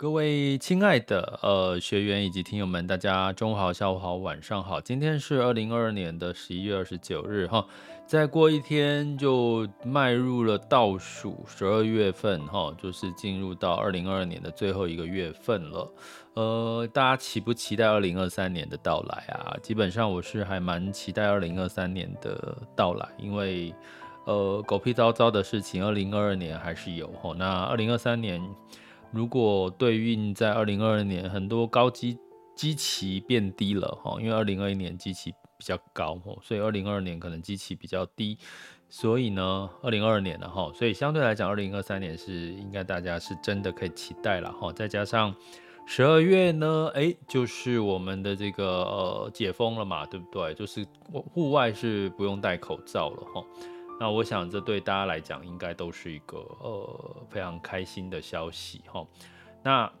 各位亲爱的呃学员以及听友们，大家中午好、下午好、晚上好。今天是二零二二年的十一月二十九日哈，再过一天就迈入了倒数十二月份哈，就是进入到二零二二年的最后一个月份了。呃，大家期不期待二零二三年的到来啊？基本上我是还蛮期待二零二三年的到来，因为呃狗屁糟糟的事情，二零二二年还是有哈。那二零二三年。如果对应在二零二二年，很多高基基期变低了哈，因为二零二一年基期比较高，所以二零二二年可能基期比较低，所以呢，二零二二年了哈，所以相对来讲，二零二三年是应该大家是真的可以期待了哈，再加上十二月呢，哎，就是我们的这个呃解封了嘛，对不对？就是户外是不用戴口罩了哈。那我想，这对大家来讲应该都是一个呃非常开心的消息哈。那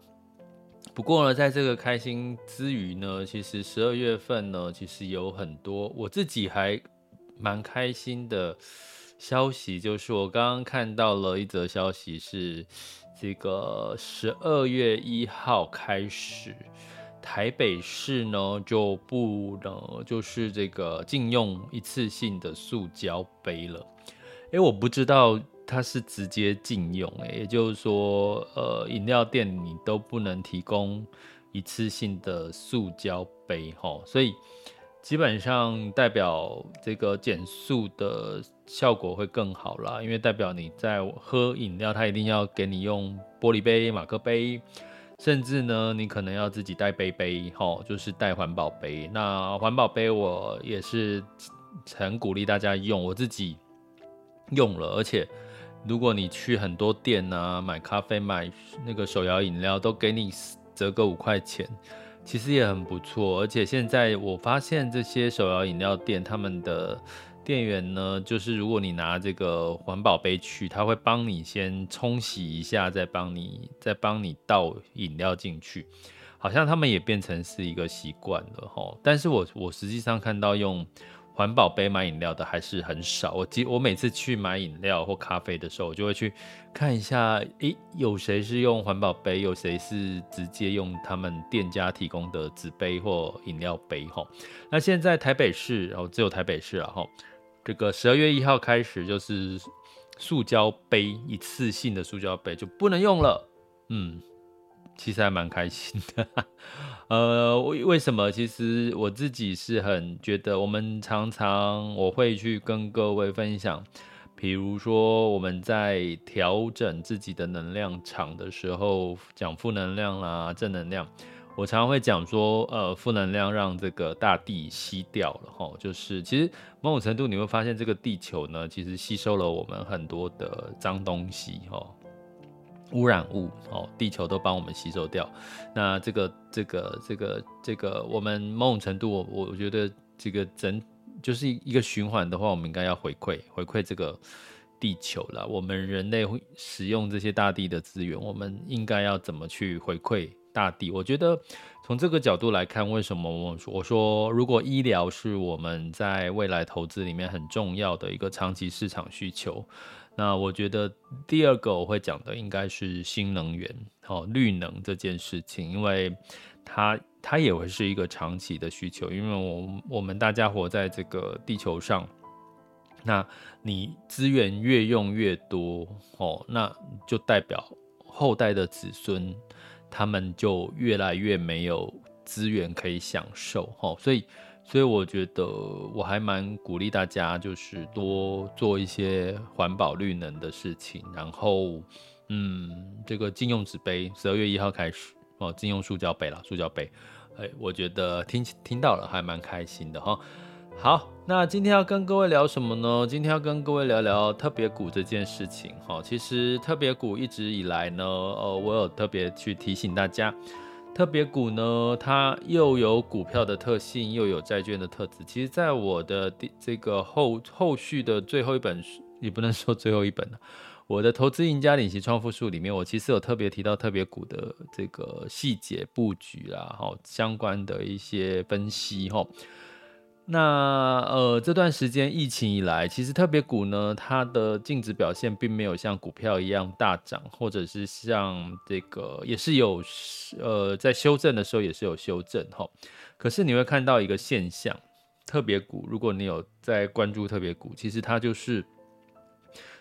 不过呢，在这个开心之余呢，其实十二月份呢，其实有很多我自己还蛮开心的消息，就是我刚刚看到了一则消息，是这个十二月一号开始。台北市呢就不能就是这个禁用一次性的塑胶杯了，哎，我不知道它是直接禁用，哎，也就是说，呃，饮料店你都不能提供一次性的塑胶杯，哈，所以基本上代表这个减塑的效果会更好啦，因为代表你在喝饮料，它一定要给你用玻璃杯、马克杯。甚至呢，你可能要自己带杯杯，吼，就是带环保杯。那环保杯我也是很鼓励大家用，我自己用了。而且，如果你去很多店啊，买咖啡、买那个手摇饮料，都给你折个五块钱，其实也很不错。而且现在我发现这些手摇饮料店，他们的店员呢，就是如果你拿这个环保杯去，他会帮你先冲洗一下，再帮你再帮你倒饮料进去，好像他们也变成是一个习惯了哈。但是我我实际上看到用环保杯买饮料的还是很少。我记我每次去买饮料或咖啡的时候，我就会去看一下，诶，有谁是用环保杯，有谁是直接用他们店家提供的纸杯或饮料杯哈。那现在台北市，然后只有台北市了哈。这个十二月一号开始，就是塑胶杯一次性的塑胶杯就不能用了。嗯，其实还蛮开心的。呃，为为什么？其实我自己是很觉得，我们常常我会去跟各位分享，比如说我们在调整自己的能量场的时候，讲负能量啦，正能量。我常常会讲说，呃，负能量让这个大地吸掉了哈，就是其实某种程度你会发现，这个地球呢，其实吸收了我们很多的脏东西哈，污染物哦，地球都帮我们吸收掉。那这个这个这个这个，我们某种程度，我我觉得这个整就是一个循环的话，我们应该要回馈回馈这个地球了。我们人类会使用这些大地的资源，我们应该要怎么去回馈？大地，我觉得从这个角度来看，为什么我说我说，如果医疗是我们在未来投资里面很重要的一个长期市场需求，那我觉得第二个我会讲的应该是新能源，哦，绿能这件事情，因为它它也会是一个长期的需求，因为我我们大家活在这个地球上，那你资源越用越多哦，那就代表后代的子孙他们就越来越没有资源可以享受哦，所以。所以我觉得我还蛮鼓励大家，就是多做一些环保绿能的事情。然后，嗯，这个禁用纸杯，十二月一号开始哦，禁用塑胶杯了，塑胶杯。哎，我觉得听听到了还蛮开心的哈。好，那今天要跟各位聊什么呢？今天要跟各位聊聊特别股这件事情哈。其实特别股一直以来呢，呃，我有特别去提醒大家。特别股呢，它又有股票的特性，又有债券的特质。其实，在我的这个后后续的最后一本书，也不能说最后一本了，我的《投资赢家领息创富术》里面，我其实有特别提到特别股的这个细节布局啦，哈，相关的一些分析，哈。那呃，这段时间疫情以来，其实特别股呢，它的净值表现并没有像股票一样大涨，或者是像这个也是有呃在修正的时候也是有修正哈。可是你会看到一个现象，特别股，如果你有在关注特别股，其实它就是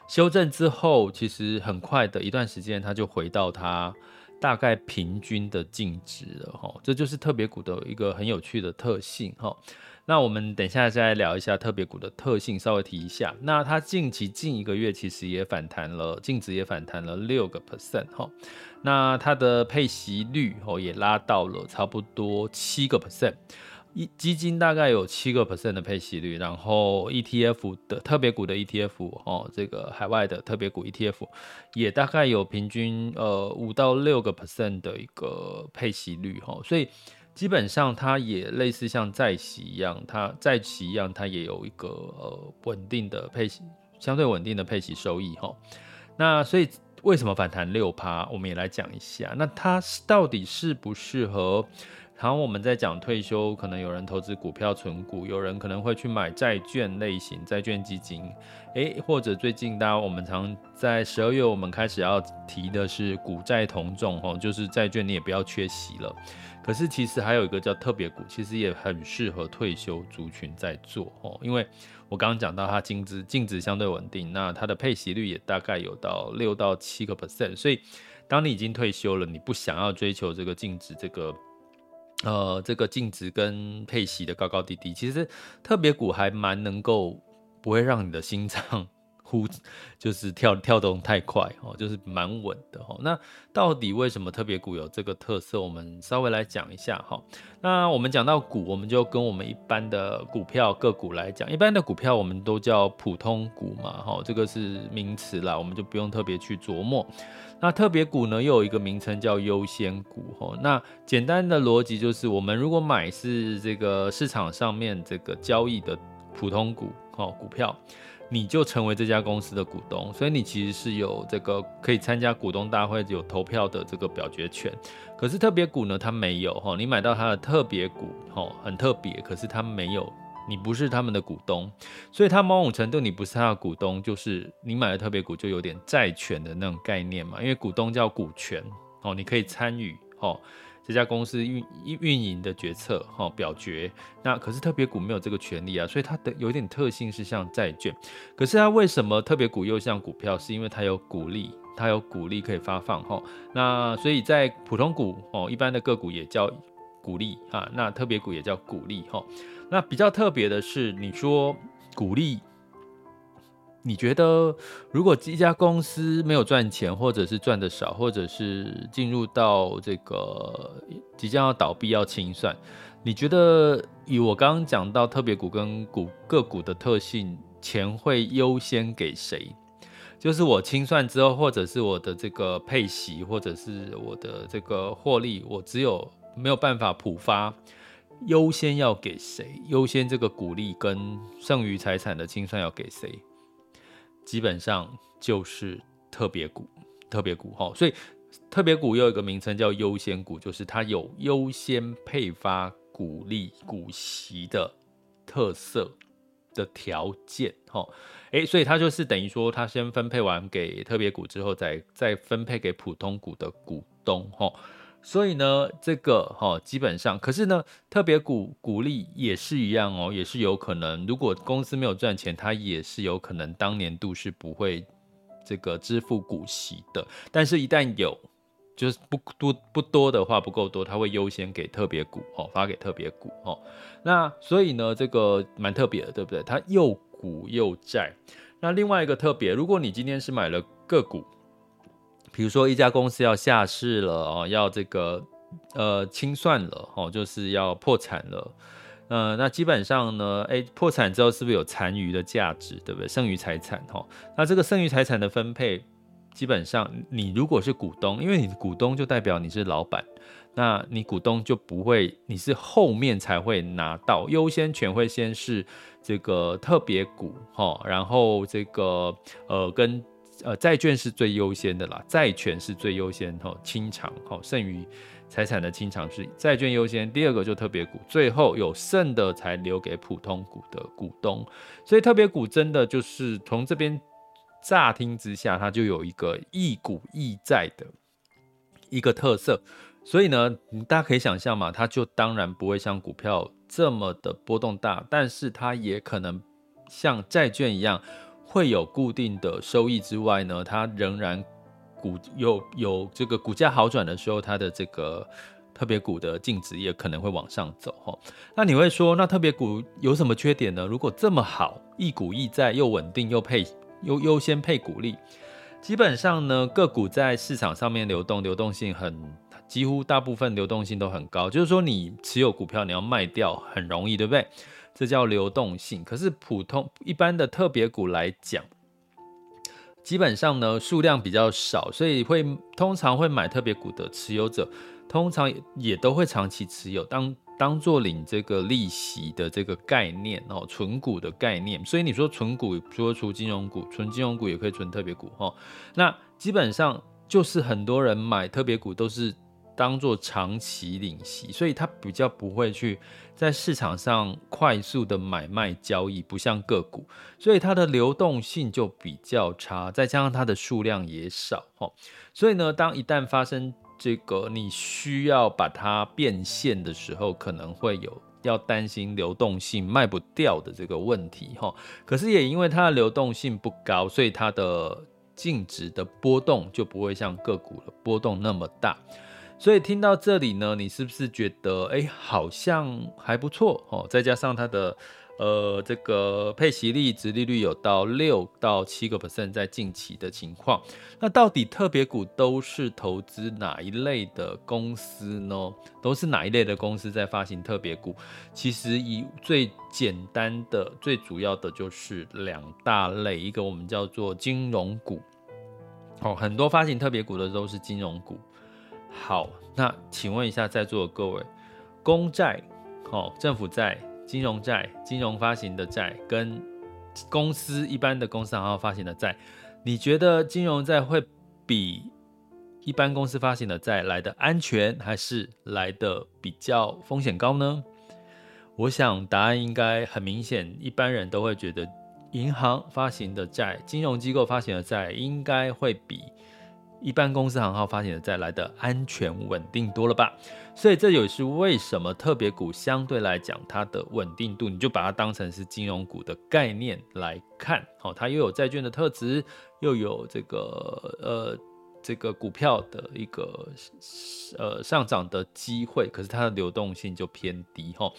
修正之后，其实很快的一段时间，它就回到它大概平均的净值了哈。这就是特别股的一个很有趣的特性哈。那我们等一下再来聊一下特别股的特性，稍微提一下。那它近期近一个月其实也反弹了，净值也反弹了六个 percent 哈。那它的配息率哦也拉到了差不多七个 percent，一基金大概有七个 percent 的配息率，然后 ETF 的特别股的 ETF 哦，这个海外的特别股 ETF 也大概有平均呃五到六个 percent 的一个配息率哈，所以。基本上它也类似像债息一样，它债息一样，它也有一个呃稳定的配息，相对稳定的配息收益哈。那所以为什么反弹六趴？我们也来讲一下。那它到底适不适合？然后我们在讲退休，可能有人投资股票存股，有人可能会去买债券类型债券基金，诶，或者最近大家我们常在十二月我们开始要提的是股债同重哦，就是债券你也不要缺席了。可是其实还有一个叫特别股，其实也很适合退休族群在做哦，因为我刚刚讲到它净值净值相对稳定，那它的配息率也大概有到六到七个 percent，所以当你已经退休了，你不想要追求这个净值这个呃这个净值跟配息的高高低低，其实特别股还蛮能够不会让你的心脏。呼，就是跳跳动太快哦，就是蛮稳的哦。那到底为什么特别股有这个特色？我们稍微来讲一下哈。那我们讲到股，我们就跟我们一般的股票个股来讲，一般的股票我们都叫普通股嘛，哈，这个是名词啦，我们就不用特别去琢磨。那特别股呢，又有一个名称叫优先股哈。那简单的逻辑就是，我们如果买是这个市场上面这个交易的普通股哦，股票。你就成为这家公司的股东，所以你其实是有这个可以参加股东大会有投票的这个表决权。可是特别股呢，它没有哈，你买到它的特别股哈，很特别，可是它没有，你不是他们的股东，所以它某种程度你不是他的股东，就是你买的特别股就有点债权的那种概念嘛，因为股东叫股权哦，你可以参与哦。这家公司运运营的决策，哈，表决。那可是特别股没有这个权利啊，所以它的有点特性是像债券。可是它为什么特别股又像股票？是因为它有股利，它有股利可以发放，哈。那所以在普通股，哦，一般的个股也叫股利啊，那特别股也叫股利，哈。那比较特别的是，你说股利。你觉得，如果一家公司没有赚钱，或者是赚的少，或者是进入到这个即将要倒闭要清算，你觉得以我刚刚讲到特别股跟股个股的特性，钱会优先给谁？就是我清算之后，或者是我的这个配息，或者是我的这个获利，我只有没有办法普发，优先要给谁？优先这个股利跟剩余财产的清算要给谁？基本上就是特别股，特别股哈，所以特别股又有一个名称叫优先股，就是它有优先配发股利股息的特色的条件哈，诶，所以它就是等于说，它先分配完给特别股之后，再再分配给普通股的股东哈。所以呢，这个哈、哦、基本上，可是呢，特别股股利也是一样哦，也是有可能，如果公司没有赚钱，它也是有可能当年度是不会这个支付股息的。但是，一旦有，就是不多不多的话，不够多，它会优先给特别股哦，发给特别股哦。那所以呢，这个蛮特别的，对不对？它又股又债。那另外一个特别，如果你今天是买了个股。比如说一家公司要下市了哦，要这个呃清算了哦，就是要破产了，呃，那基本上呢，哎，破产之后是不是有残余的价值，对不对？剩余财产哈，那这个剩余财产的分配，基本上你如果是股东，因为你的股东就代表你是老板，那你股东就不会，你是后面才会拿到优先权，会先是这个特别股哈，然后这个呃跟。呃，债券是最优先的啦，债权是最优先哈，清偿哈，剩余财产的清偿是债券优先，第二个就特别股，最后有剩的才留给普通股的股东，所以特别股真的就是从这边乍听之下，它就有一个一股一债的一个特色，所以呢，大家可以想象嘛，它就当然不会像股票这么的波动大，但是它也可能像债券一样。会有固定的收益之外呢，它仍然股有有这个股价好转的时候，它的这个特别股的净值也可能会往上走哈。那你会说，那特别股有什么缺点呢？如果这么好，一股一债又稳定又配又优先配股利，基本上呢，个股在市场上面流动，流动性很几乎大部分流动性都很高，就是说你持有股票你要卖掉很容易，对不对？这叫流动性，可是普通一般的特别股来讲，基本上呢数量比较少，所以会通常会买特别股的持有者，通常也都会长期持有，当当做领这个利息的这个概念哦，存股的概念。所以你说存股，说除金融股，存金融股也可以存特别股哦。那基本上就是很多人买特别股都是。当做长期领息，所以它比较不会去在市场上快速的买卖交易，不像个股，所以它的流动性就比较差，再加上它的数量也少，所以呢，当一旦发生这个你需要把它变现的时候，可能会有要担心流动性卖不掉的这个问题，可是也因为它的流动性不高，所以它的净值的波动就不会像个股的波动那么大。所以听到这里呢，你是不是觉得哎，好像还不错哦？再加上它的呃这个配息率、殖利率有到六到七个 percent，在近期的情况，那到底特别股都是投资哪一类的公司呢？都是哪一类的公司在发行特别股？其实以最简单的、最主要的就是两大类，一个我们叫做金融股，哦，很多发行特别股的都是金融股。好，那请问一下在座的各位，公债、哦，政府债、金融债、金融发行的债，跟公司一般的公司行号发行的债，你觉得金融债会比一般公司发行的债来的安全，还是来的比较风险高呢？我想答案应该很明显，一般人都会觉得银行发行的债、金融机构发行的债应该会比。一般公司行号发行的债来的安全稳定多了吧？所以这也是为什么特别股相对来讲它的稳定度，你就把它当成是金融股的概念来看，好，它又有债券的特质，又有这个呃。这个股票的一个呃上涨的机会，可是它的流动性就偏低哈。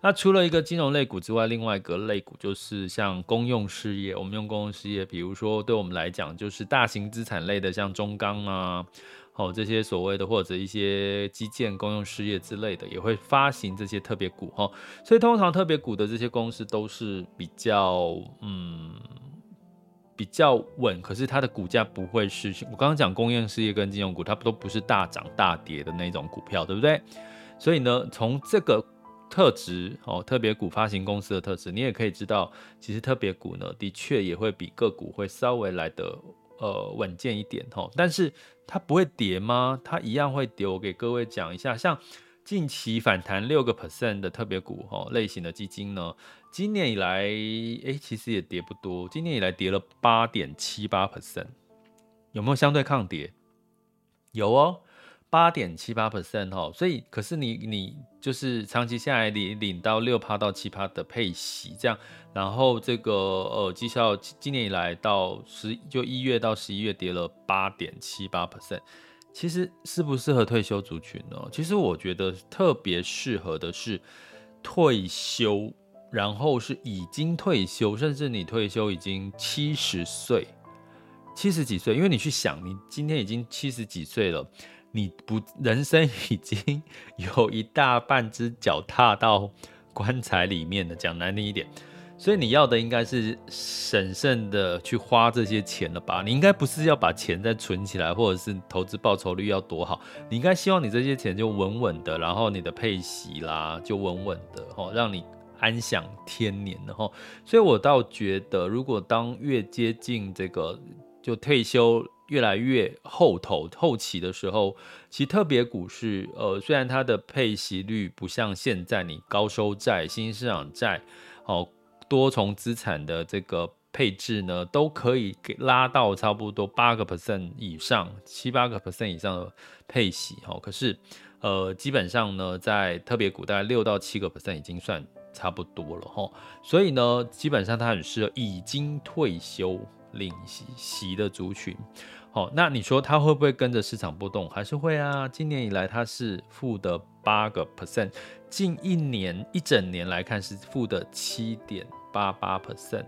那除了一个金融类股之外，另外一个类股就是像公用事业。我们用公用事业，比如说对我们来讲，就是大型资产类的，像中钢啊，哦这些所谓的或者一些基建公用事业之类的，也会发行这些特别股哈。所以通常特别股的这些公司都是比较嗯。比较稳，可是它的股价不会是我刚刚讲工业事业跟金融股，它都不是大涨大跌的那种股票，对不对？所以呢，从这个特质哦，特别股发行公司的特质，你也可以知道，其实特别股呢，的确也会比个股会稍微来得呃稳健一点哦。但是它不会跌吗？它一样会跌。我给各位讲一下，像。近期反弹六个 percent 的特别股哈类型的基金呢，今年以来，哎，其实也跌不多。今年以来跌了八点七八 percent，有没有相对抗跌？有哦，八点七八 percent 哈，所以可是你你就是长期下来你领到六趴到七趴的配息这样，然后这个呃绩效今年以来到十就一月到十一月跌了八点七八 percent，其实适不适合退休族群呢？其实我觉得特别适合的是退休，然后是已经退休，甚至你退休已经七十岁。七十几岁，因为你去想，你今天已经七十几岁了，你不人生已经 有一大半只脚踏到棺材里面了，讲难听一点，所以你要的应该是审慎的去花这些钱了吧？你应该不是要把钱再存起来，或者是投资报酬率要多好？你应该希望你这些钱就稳稳的，然后你的配息啦就稳稳的，吼，让你安享天年的吼。所以我倒觉得，如果当越接近这个。就退休越来越后头后期的时候，其实特别股市，呃，虽然它的配息率不像现在你高收债、新兴市场债，哦，多重资产的这个配置呢，都可以给拉到差不多八个 percent 以上，七八个 percent 以上的配息，哦，可是，呃，基本上呢，在特别股大概六到七个 percent 已经算差不多了，哈，所以呢，基本上它很适合已经退休。领息息的族群，好，那你说它会不会跟着市场波动？还是会啊。今年以来它是负的八个 percent，近一年一整年来看是负的七点八八 percent，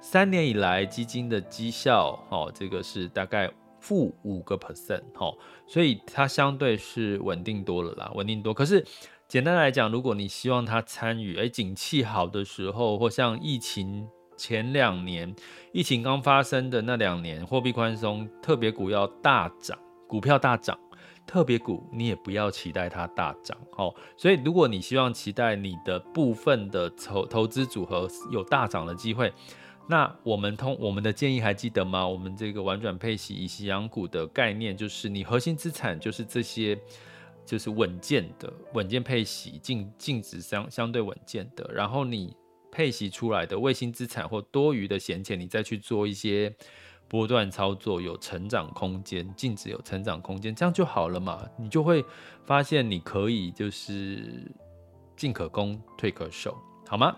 三年以来基金的绩效，哦，这个是大概负五个 percent，哦，所以它相对是稳定多了啦，稳定多。可是简单来讲，如果你希望它参与，哎，景气好的时候，或像疫情。前两年疫情刚发生的那两年，货币宽松，特别股要大涨，股票大涨，特别股你也不要期待它大涨，哦。所以如果你希望期待你的部分的投投资组合有大涨的机会，那我们通我们的建议还记得吗？我们这个玩转配息、以息养股的概念，就是你核心资产就是这些，就是稳健的稳健配息，净净值相相对稳健的，然后你。配息出来的卫星资产或多余的闲钱，你再去做一些波段操作，有成长空间，净值有成长空间，这样就好了嘛？你就会发现你可以就是进可攻，退可守，好吗？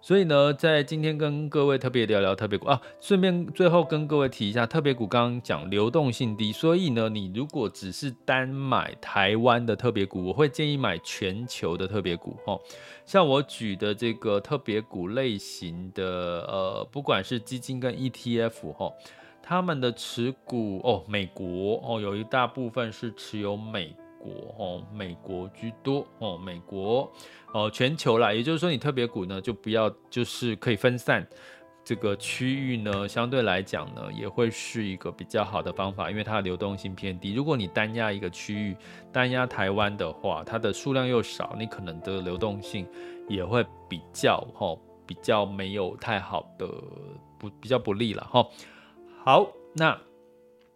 所以呢，在今天跟各位特别聊聊特别股啊，顺便最后跟各位提一下，特别股刚刚讲流动性低，所以呢，你如果只是单买台湾的特别股，我会建议买全球的特别股哦。像我举的这个特别股类型的，呃，不管是基金跟 ETF 哈，他们的持股哦，美国哦，有一大部分是持有美。国哦，美国居多哦，美国哦，全球啦，也就是说，你特别股呢，就不要，就是可以分散这个区域呢，相对来讲呢，也会是一个比较好的方法，因为它的流动性偏低。如果你单压一个区域，单压台湾的话，它的数量又少，你可能的流动性也会比较哈，比较没有太好的不比较不利了哈。好，那。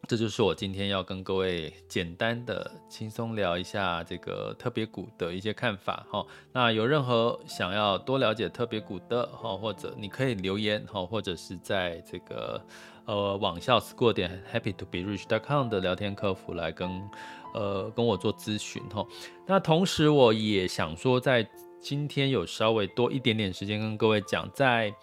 这就是我今天要跟各位简单的、轻松聊一下这个特别股的一些看法哈。那有任何想要多了解特别股的哈，或者你可以留言哈，或者是在这个呃网校 school 点 happy to be rich dot com 的聊天客服来跟呃跟我做咨询哈。那同时我也想说，在今天有稍微多一点点时间跟各位讲在。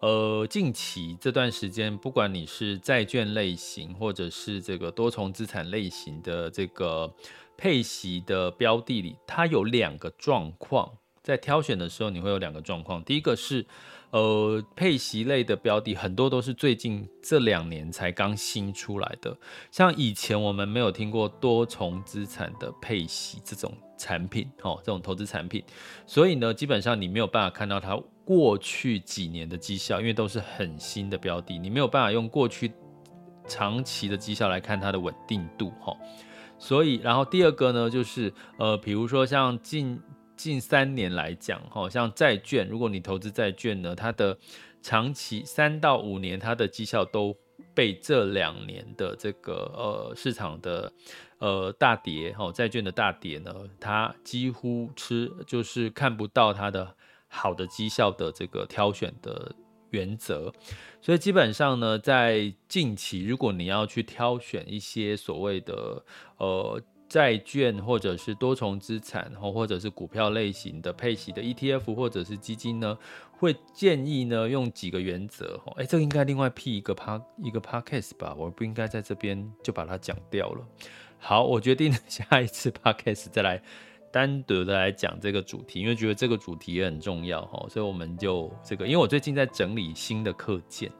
呃，近期这段时间，不管你是债券类型，或者是这个多重资产类型的这个配息的标的里，它有两个状况，在挑选的时候你会有两个状况。第一个是，呃，配息类的标的很多都是最近这两年才刚新出来的，像以前我们没有听过多重资产的配息这种产品，哦，这种投资产品，所以呢，基本上你没有办法看到它。过去几年的绩效，因为都是很新的标的，你没有办法用过去长期的绩效来看它的稳定度，哈。所以，然后第二个呢，就是呃，比如说像近近三年来讲，哈，像债券，如果你投资债券呢，它的长期三到五年，它的绩效都被这两年的这个呃市场的呃大跌，哈，债券的大跌呢，它几乎吃就是看不到它的。好的绩效的这个挑选的原则，所以基本上呢，在近期，如果你要去挑选一些所谓的呃债券或者是多重资产，或者是股票类型的配息的 ETF 或者是基金呢，会建议呢用几个原则。哎，这个应该另外辟一个 p 一个 podcast 吧，我不应该在这边就把它讲掉了。好，我决定 下一次 podcast 再来单独的来讲这个主题，因为觉得这个主题也很重要哈，所以我们就这个，因为我最近在整理新的课件。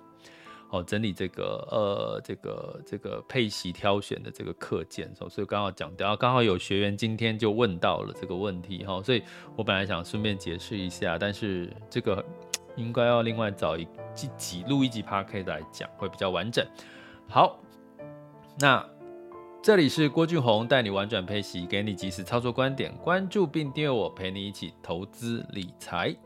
哦，整理这个呃，这个这个配席挑选的这个课件，所以刚好讲到，刚好有学员今天就问到了这个问题哈，所以我本来想顺便解释一下，但是这个应该要另外找一集录一集 Podcast 来讲，会比较完整。好，那这里是郭俊宏带你玩转配息，给你及时操作观点，关注并订阅我，陪你一起投资理财。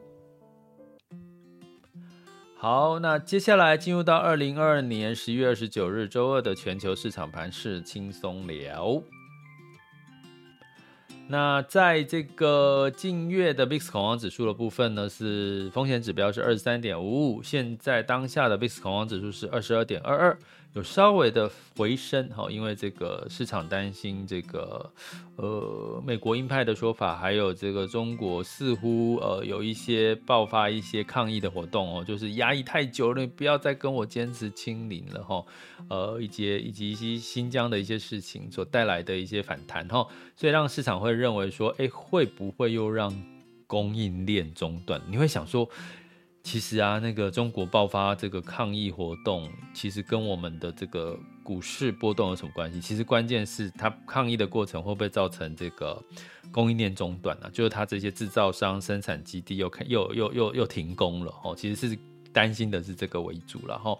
好，那接下来进入到二零二二年十一月二十九日周二的全球市场盘势轻松聊。那在这个近月的 VIX 恐慌指数的部分呢，是风险指标是二十三点五五，现在当下的 VIX 恐慌指数是二十二点二二。有稍微的回升，哈，因为这个市场担心这个，呃，美国鹰派的说法，还有这个中国似乎呃有一些爆发一些抗议的活动哦，就是压抑太久了，你不要再跟我坚持清零了哈，呃，以及以及一些新疆的一些事情所带来的一些反弹哈，所以让市场会认为说，哎，会不会又让供应链中断？你会想说。其实啊，那个中国爆发这个抗议活动，其实跟我们的这个股市波动有什么关系？其实关键是它抗议的过程会不会造成这个供应链中断、啊？就是它这些制造商生产基地又开又又又又停工了哦，其实是。担心的是这个为主了哈，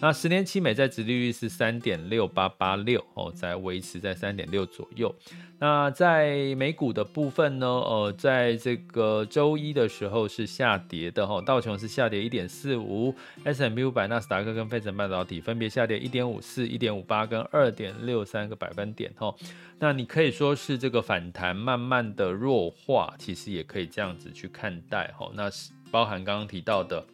那十年期美债殖利率是三点六八八六哦，在维持在三点六左右。那在美股的部分呢，呃，在这个周一的时候是下跌的哈，道琼是下跌一点四五，S M U 百、纳斯达克跟费城半导体分别下跌一点五四、一点五八跟二点六三个百分点哈。那你可以说是这个反弹慢慢的弱化，其实也可以这样子去看待哈。那是包含刚刚提到的。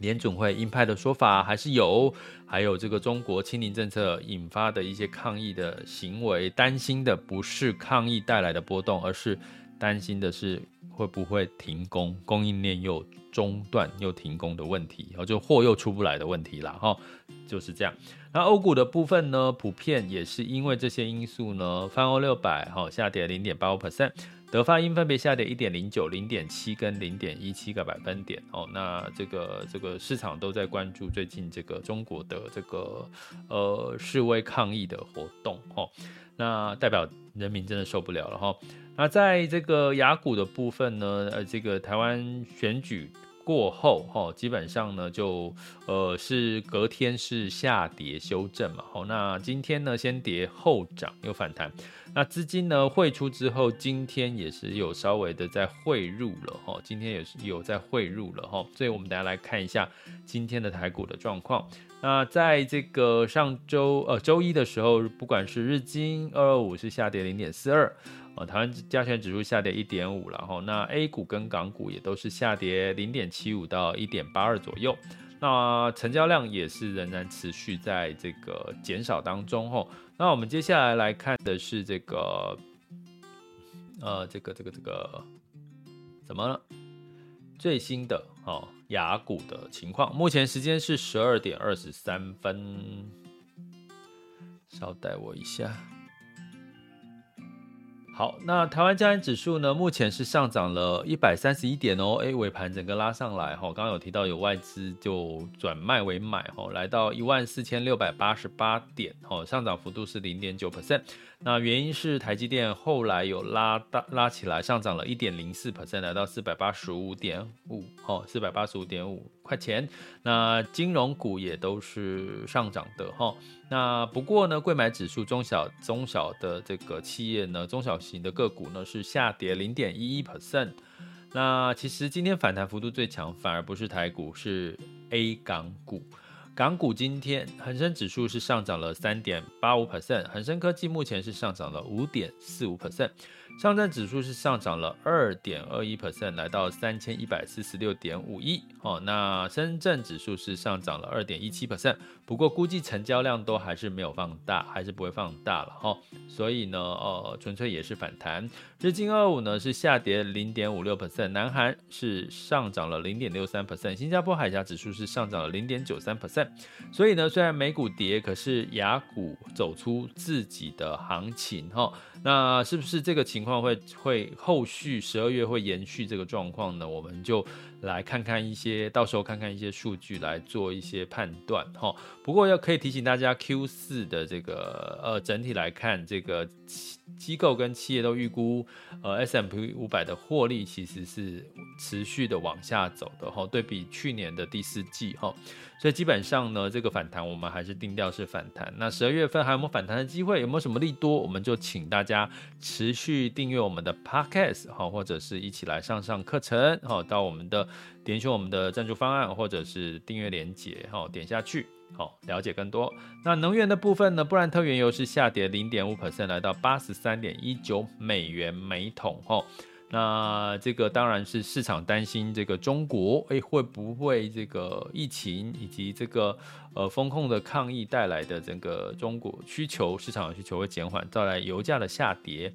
联准会鹰派的说法还是有，还有这个中国清零政策引发的一些抗议的行为，担心的不是抗议带来的波动，而是担心的是会不会停工，供应链又中断又停工的问题，然后就货又出不来的问题了哈，就是这样。那欧股的部分呢，普遍也是因为这些因素呢，泛欧六百哈下跌零点八五 percent。德发音分别下跌一点零九、零点七跟零点一七个百分点哦。那这个这个市场都在关注最近这个中国的这个呃示威抗议的活动哦。那代表人民真的受不了了哈。那在这个雅股的部分呢，呃，这个台湾选举。过后哈，基本上呢就呃是隔天是下跌修正嘛，好，那今天呢先跌后涨又反弹，那资金呢汇出之后，今天也是有稍微的在汇入了哈，今天也是有在汇入了哈，所以我们大家来看一下今天的台股的状况。那在这个上周呃周一的时候，不管是日经二二五是下跌零点四二。呃，台湾加权指数下跌一点五，然后那 A 股跟港股也都是下跌零点七五到一点八二左右。那成交量也是仍然持续在这个减少当中。吼，那我们接下来来看的是这个，呃，这个这个这个怎么了？最新的哦，雅股的情况，目前时间是十二点二十三分，稍待我一下。好，那台湾加权指数呢，目前是上涨了一百三十一点哦，哎，尾盘整个拉上来哈，刚刚有提到有外资就转卖为买哈，来到一万四千六百八十八点哦，上涨幅度是零点九 percent。那原因是台积电后来有拉大拉起来，上涨了一点零四 percent，来到四百八十五点五哦，四百八十五点五块钱。那金融股也都是上涨的哈。那不过呢，贵买指数中小中小的这个企业呢，中小型的个股呢是下跌零点一一 percent。那其实今天反弹幅度最强，反而不是台股，是 A 港股。港股今天恒生指数是上涨了三点八五 percent，恒生科技目前是上涨了五点四五 percent。上证指数是上涨了二点二一 percent，来到三千一百四十六点五一。哦，那深圳指数是上涨了二点一七 percent，不过估计成交量都还是没有放大，还是不会放大了哈。所以呢，呃，纯粹也是反弹。日经二五呢是下跌零点五六 percent，南韩是上涨了零点六三 percent，新加坡海峡指数是上涨了零点九三 percent。所以呢，虽然美股跌，可是雅股走出自己的行情哈。那是不是这个情况会会后续十二月会延续这个状况呢？我们就来看看一些，到时候看看一些数据来做一些判断哈。不过要可以提醒大家，Q 四的这个呃整体来看，这个机构跟企业都预估，呃 S M P 五百的获利其实是持续的往下走的哈。对比去年的第四季哈，所以基本上呢，这个反弹我们还是定调是反弹。那十二月份还有没有反弹的机会？有没有什么利多？我们就请大家持续订阅我们的 Podcast 哈，或者是一起来上上课程哈，到我们的。点选我们的赞助方案，或者是订阅连接，好，点下去，好，了解更多。那能源的部分呢？布兰特原油是下跌零点五 percent，来到八十三点一九美元每桶，哈。那这个当然是市场担心这个中国，诶，会不会这个疫情以及这个呃风控的抗议带来的整个中国需求市场的需求会减缓，带来油价的下跌。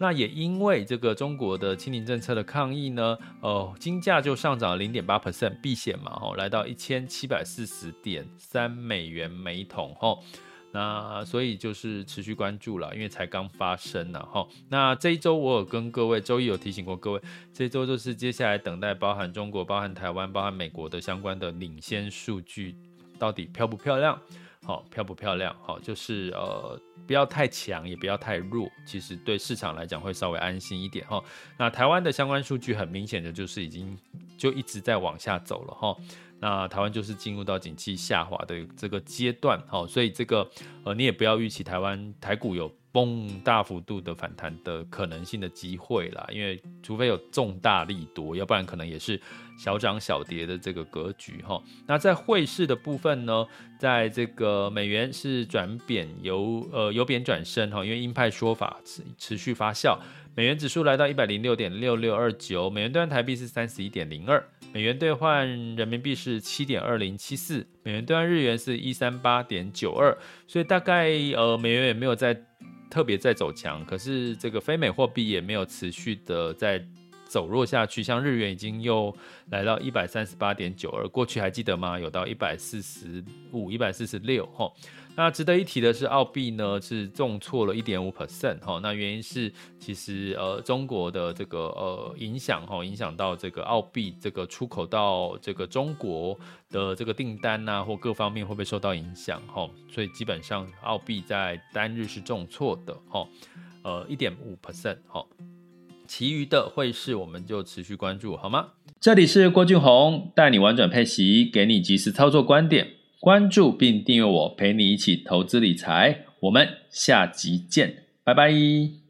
那也因为这个中国的清零政策的抗议呢，呃，金价就上涨了零点八 percent，避险嘛，吼，来到一千七百四十点三美元每桶，吼，那所以就是持续关注了，因为才刚发生呢，吼，那这一周我有跟各位周一有提醒过各位，这一周就是接下来等待包含中国、包含台湾、包含美国的相关的领先数据，到底漂不漂亮？好，漂不漂亮？好，就是呃，不要太强，也不要太弱，其实对市场来讲会稍微安心一点哈。那台湾的相关数据很明显的就是已经就一直在往下走了哈。那台湾就是进入到景气下滑的这个阶段，好，所以这个呃，你也不要预期台湾台股有。崩大幅度的反弹的可能性的机会啦，因为除非有重大利多，要不然可能也是小涨小跌的这个格局哈。那在汇市的部分呢，在这个美元是转贬由呃由贬转升哈，因为鹰派说法持持续发酵，美元指数来到一百零六点六六二九，美元兑换台币是三十一点零二，美元兑换人民币是七点二零七四，美元兑换日元是一三八点九二，所以大概呃美元也没有在。特别在走强，可是这个非美货币也没有持续的在走弱下去，像日元已经又来到一百三十八点九二，过去还记得吗？有到一百四十五、一百四十六，吼。那值得一提的是，澳币呢是重挫了一点五 percent 哈。那原因是其实呃中国的这个呃影响哈，影响到这个澳币这个出口到这个中国的这个订单呐、啊，或各方面会不会受到影响哈？所以基本上澳币在单日是重挫的哈，呃一点五 percent 哈。其余的汇市我们就持续关注好吗？这里是郭俊宏带你玩转配息，给你及时操作观点。关注并订阅我，陪你一起投资理财。我们下集见，拜拜。